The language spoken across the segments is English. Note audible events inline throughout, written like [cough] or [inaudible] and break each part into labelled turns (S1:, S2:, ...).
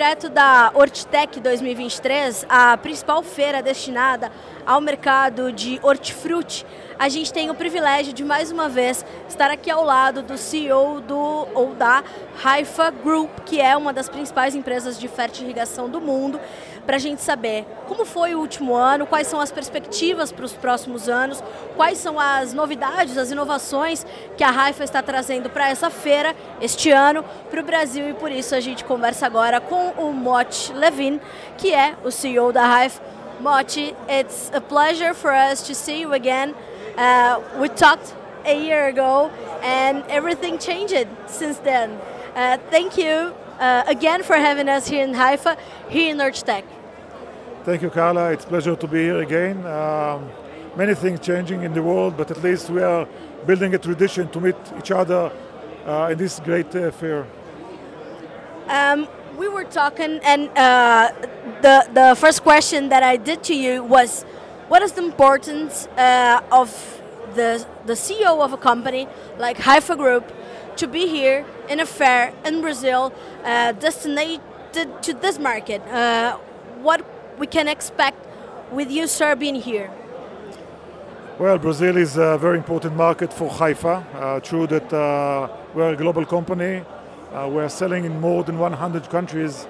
S1: direto da Hortitec 2023, a principal feira destinada ao mercado de hortifruti. A gente tem o privilégio de mais uma vez estar aqui ao lado do CEO do ou da Haifa Group, que é uma das principais empresas de fertirrigação do mundo, para a gente saber como foi o último ano, quais são as perspectivas para os próximos anos, quais são as novidades, as inovações que a Haifa está trazendo para essa feira este ano para o Brasil e por isso a gente conversa agora com o Mot Levin, que é o CEO da Haifa. Moti, it's a pleasure for us to see you again. Uh, we talked a year ago and everything changed since then. Uh, thank you uh, again for having us here in Haifa, here in Hortitec.
S2: Thank you, Carla. It's a pleasure to be here again. Um, many things changing in the world, but at least we are building a tradition to meet each other uh, in this great uh, fair.
S1: Um, we were talking, and uh, the the first question that I did to you was what is the importance uh, of the, the CEO of a company like Haifa Group to be here in a fair in Brazil, uh, to this market? Uh, what we can expect with you, sir, being here?
S2: Well, Brazil is a very important market for Haifa. Uh, true that uh, we're a global company. Uh, we're selling in more than 100 countries,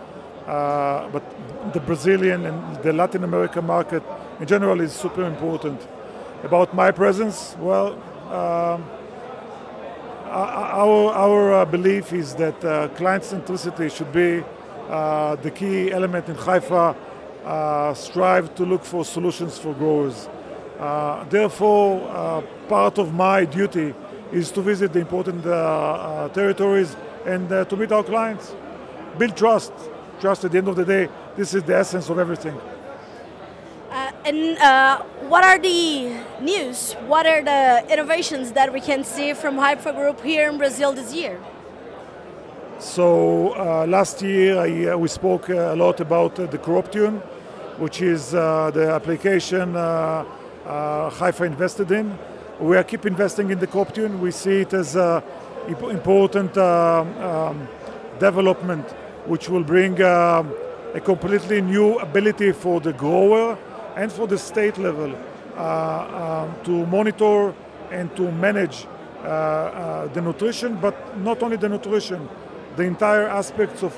S2: uh, but the Brazilian and the Latin American market in general is super important. About my presence, well, um, our, our uh, belief is that uh, client centricity should be uh, the key element in Haifa. Uh, strive to look for solutions for growers. Uh, therefore, uh, part of my duty is to visit the important territories and to meet our clients, build trust. Trust at the end of the day, this is the essence of everything.
S1: Uh, and uh, what are the news? What are the innovations that we can see from Haifa Group here in Brazil this year?
S2: So uh, last year I, uh, we spoke a lot about uh, the CropTune, which is uh, the application uh, Haifa invested in. We are keep investing in the CropTune. We see it as an important um, um, development, which will bring a completely new ability for the grower and for the state level uh, um, to monitor and to manage uh, uh, the nutrition, but not only the nutrition, the entire aspects of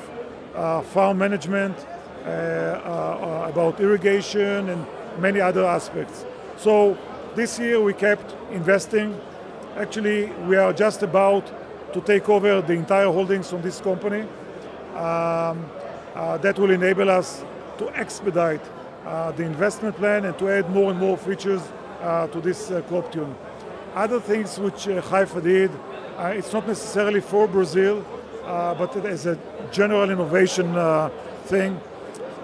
S2: farm management, about irrigation and many other aspects. So this year we kept investing. Actually, we are just about to take over the entire holdings from this company. Um, uh, that will enable us to expedite the investment plan and to add more and more features uh, to this uh, CropTune. Other things which uh, Haifa did, uh, it's not necessarily for Brazil, uh, but as a general innovation thing,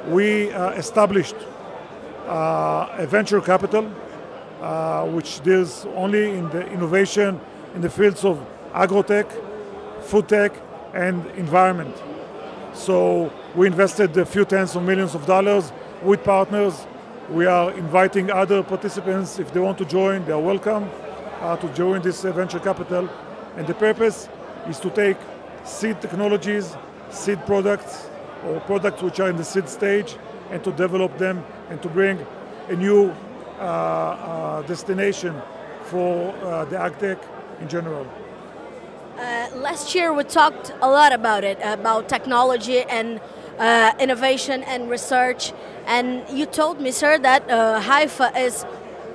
S2: we established a venture capital which deals only in the innovation in the fields of agrotech, food tech, and environment. So we invested a few tens of millions of dollars with partners. We are inviting other participants, if they want to join, they are welcome uh, to join this uh, venture capital. And the purpose is to take seed technologies, seed products, or products which are in the seed stage, and to develop them and to bring a new uh, uh destination for uh, the agtech in general.
S1: Uh, last year we talked a lot about it, about technology and uh, innovation and research. And you told me, sir, that uh, Haifa is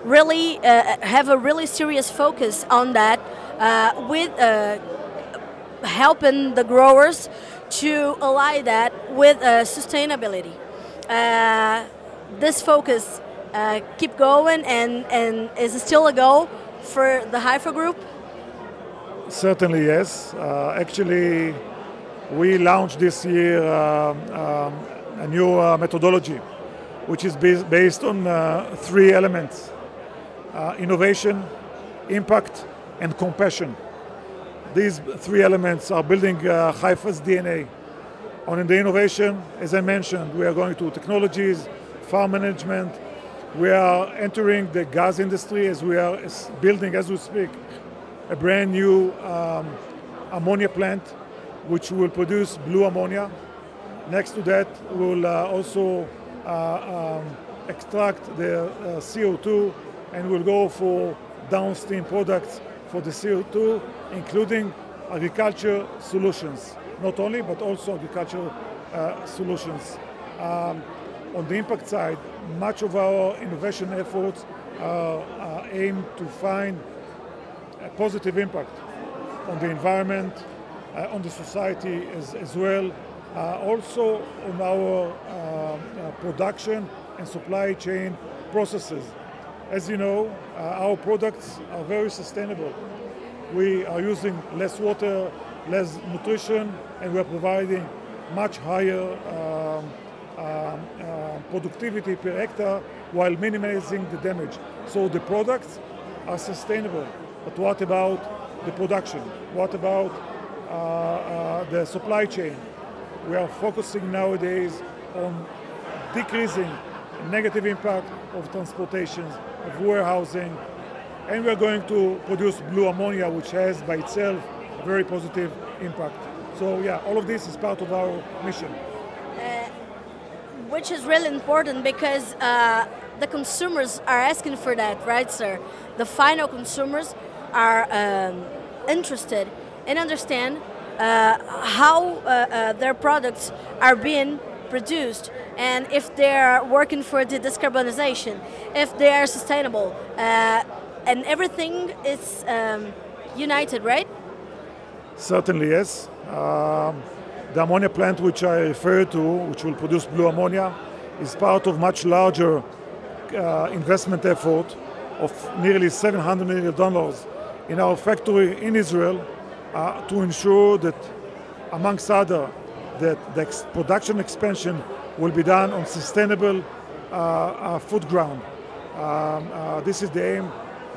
S1: really uh, have a really serious focus on that uh, with uh, helping the growers to ally that with sustainability. this focus keep going and, and is still a goal for the Haifa group?
S2: Certainly, yes. actually, we launched this year um, a new uh, methodology, which is based on three elements innovation, impact, and compassion. These three elements are building Haifa's DNA. On the innovation, as I mentioned, we are going to technologies, farm management. We are entering the gas industry as we are building, as we speak, a brand new um, ammonia plant which will produce blue ammonia. Next to that, we'll uh, also uh, um, extract the uh, CO2 and we'll go for downstream products for the CO2, including agriculture solutions. Not only, but also agricultural uh, solutions. Um, on the impact side, much of our innovation efforts uh, aim to find a positive impact on the environment, on the society as, as well, uh, also on our uh, uh, production and supply chain processes. As you know, uh, our products are very sustainable. We are using less water, less nutrition, and we are providing much higher um, um, uh, productivity per hectare while minimizing the damage. So the products are sustainable. But what about the production? What about uh, uh, the supply chain? We are focusing nowadays on decreasing negative impact of transportation, of warehousing, and we are going to produce blue ammonia, which has by itself a very positive impact. So yeah, all of this is part of our mission. Uh,
S1: which is really important because uh, the consumers are asking for that, right, sir? The final consumers are um, interested and understand uh, how uh, uh, their products are being produced and if they're working for the decarbonization, if they are sustainable, and everything is um, united, right?
S2: Certainly, yes. Um, the ammonia plant which I referred to, which will produce blue ammonia, is part of much larger uh, investment effort of nearly $700 million in our factory in Israel uh, to ensure that, amongst other, that the ex production expansion will be done on sustainable uh, uh food ground. Um, uh, this is the aim.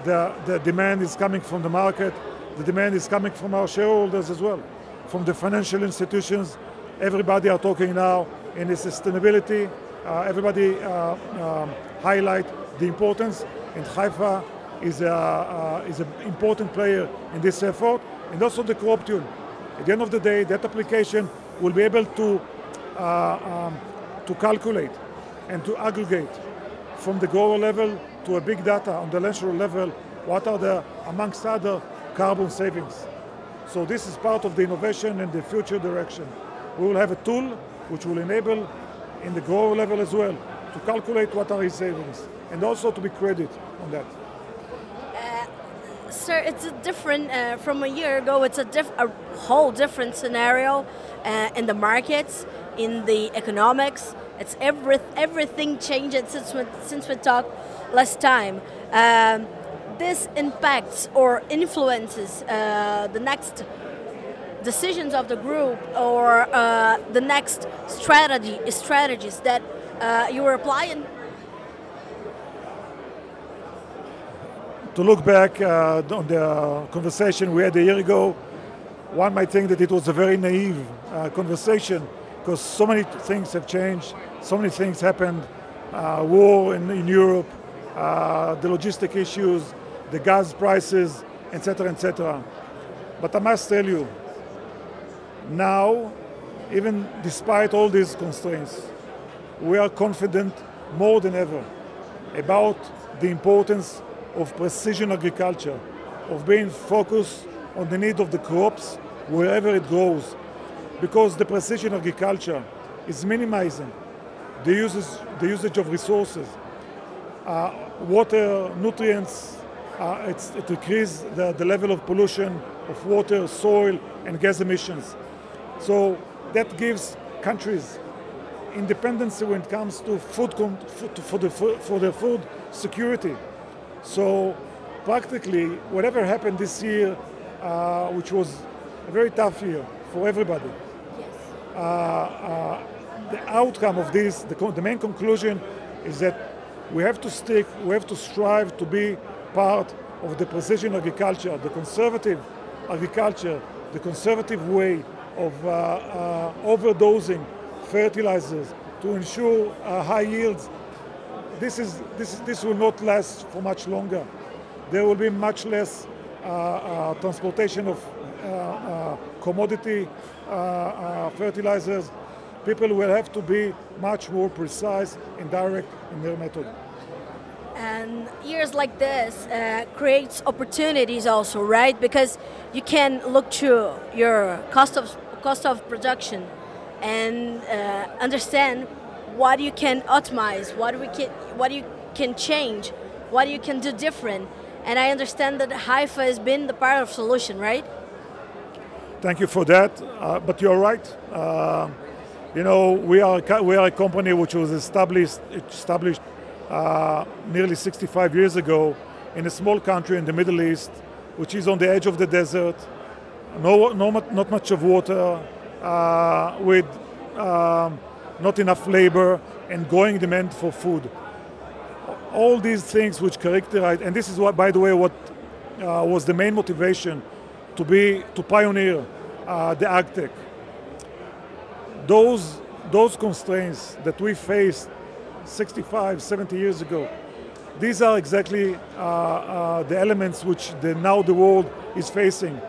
S2: The, the demand is coming from the market. The demand is coming from our shareholders as well, from the financial institutions. Everybody are talking now in the sustainability. Uh, everybody um, highlight the importance, and Haifa is a, uh, is an important player in this effort, and also the CropTune. At the end of the day, that application will be able to, uh, um, to calculate and to aggregate from the grower level to a big data on the national level what are the, amongst other, carbon savings. So this is part of the innovation and the future direction. We will have a tool which will enable in the grower level as well to calculate what are his savings and also to be credit on that
S1: sir, it's a different uh, from a year ago. It's a, diff- a whole different scenario uh, in the markets, in the economics. It's every everything changed since we, since we talked last time. Um, this impacts or influences uh, the next decisions of the group or uh, the next strategy strategies that uh, you are applying
S2: to look back uh, on the conversation we had a year ago, one might think that it was a very naive uh, conversation because so many things have changed, so many things happened, uh, war in, in Europe, uh, the logistic issues, the gas prices, etc., etc. But I must tell you, now, even despite all these constraints, we are confident more than ever about the importance of precision agriculture, of being focused on the need of the crops wherever it grows. Because the precision agriculture is minimizing the, uses, the usage of resources, uh, water, nutrients, uh, it decreases the, the level of pollution of water, soil, and gas emissions. So that gives countries independence when it comes to food, for, the, for food security. So practically, whatever happened this year, uh, which was a very tough year for everybody, yes. uh, uh, the outcome of this, the, the main conclusion is that we have to stick, we have to strive to be part of the precision agriculture, the conservative agriculture, the conservative way of uh, uh, overdosing fertilizers to ensure uh, high yields this, is, this, this will not last for much longer. There will be much less uh, uh, transportation of uh, uh commodity uh, uh, fertilizers. people will have to be much more precise and direct in their method.
S1: And years like this creates opportunities also, right? Because you can look to your cost of cost of production and understand what you can optimize, what we can, what you can change, what you can do different. And I understand that Haifa has been the part of solution, right?
S2: Thank you for that. Uh, but you're right. Uh, you know, we are we are a company which was established established uh, nearly 65 years ago in a small country in the Middle East, which is on the edge of the desert, no, no not much of water, uh, with um, not enough labor and growing demand for food. All these things which characterize, and this is what, by the way, what uh, was the main motivation to be to pioneer uh, the AgTech. Those those constraints that we faced 65, 70 years ago, these are exactly uh, uh, the elements which the, now the world is facing.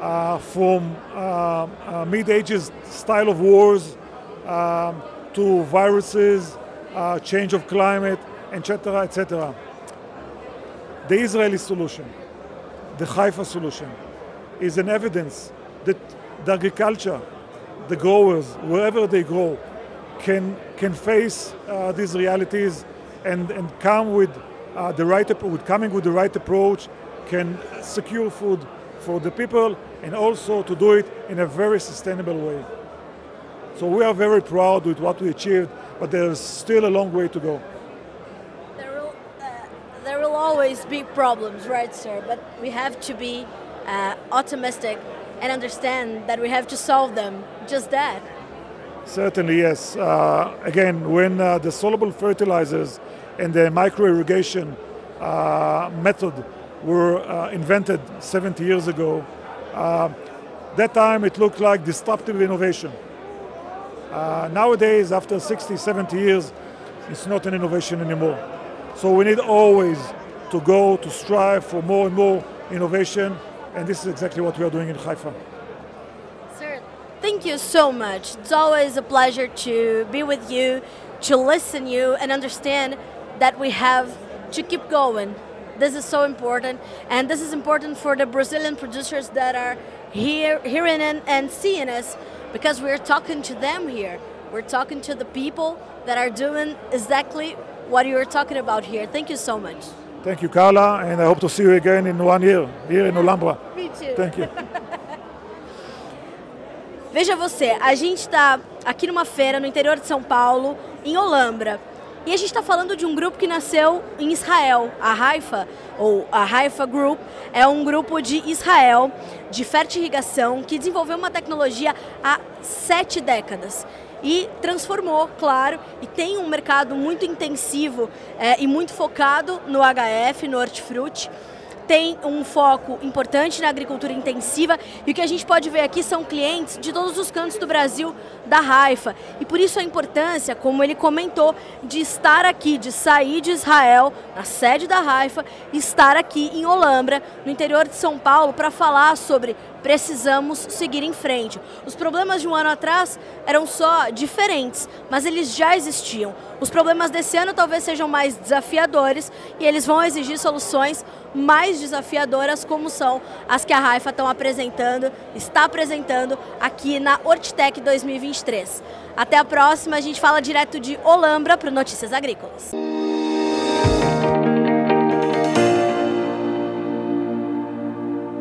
S2: Uh, from uh, mid-ages style of wars um, to viruses, uh, change of climate, etc., etc. The Israeli solution, the Haifa solution, is an evidence that the agriculture, the growers, wherever they grow, can can face uh, these realities and and come with uh, the right with coming with the right approach, can secure food for the people and also to do it in a very sustainable way. So we are very proud with what we achieved, but there's still a long way to go.
S1: There will, uh, there will always be problems, right, sir? But we have to be uh, optimistic and understand that we have to solve them. Just that.
S2: Certainly, yes. Uh, again, when uh, the soluble fertilizers and the micro irrigation uh, method were uh, invented 70 years ago, uh, that time it looked like disruptive innovation. Uh, nowadays, after 60, 70 years, it's not an innovation anymore. So we need always to go to strive for more and more innovation, and this is exactly what we are doing in Haifa.
S1: Sir, thank you so much. It's always a pleasure to be with you, to listen to you, and understand that we have to keep going. This is so important, and this is important for the Brazilian producers that are here, hearing and, and seeing us because we're talking to them here. We're talking to the people that are doing exactly what you're talking about here. Thank you so much.
S2: Thank you, Carla, and I hope to see you again in one year here in Olambra. [laughs]
S1: Me too.
S2: Thank you. [laughs]
S1: Veja você, a gente está aqui numa feira no interior de São Paulo, em Olambra. E a gente está falando de um grupo que nasceu em Israel. A Haifa, ou a Haifa Group, é um grupo de Israel de fertirrigação que desenvolveu uma tecnologia há sete décadas e transformou, claro, e tem um mercado muito intensivo é, e muito focado no HF, no hortifruti tem um foco importante na agricultura intensiva e o que a gente pode ver aqui são clientes de todos os cantos do Brasil da Raifa. E por isso a importância, como ele comentou, de estar aqui, de sair de Israel, na sede da Raifa, estar aqui em Olambra, no interior de São Paulo, para falar sobre precisamos seguir em frente. Os problemas de um ano atrás eram só diferentes, mas eles já existiam. Os problemas desse ano talvez sejam mais desafiadores e eles vão exigir soluções mais desafiadoras, como são as que a Raifa estão apresentando, está apresentando aqui na Hortitec 2023. Até a próxima, a gente fala direto de Olambra para Notícias Agrícolas.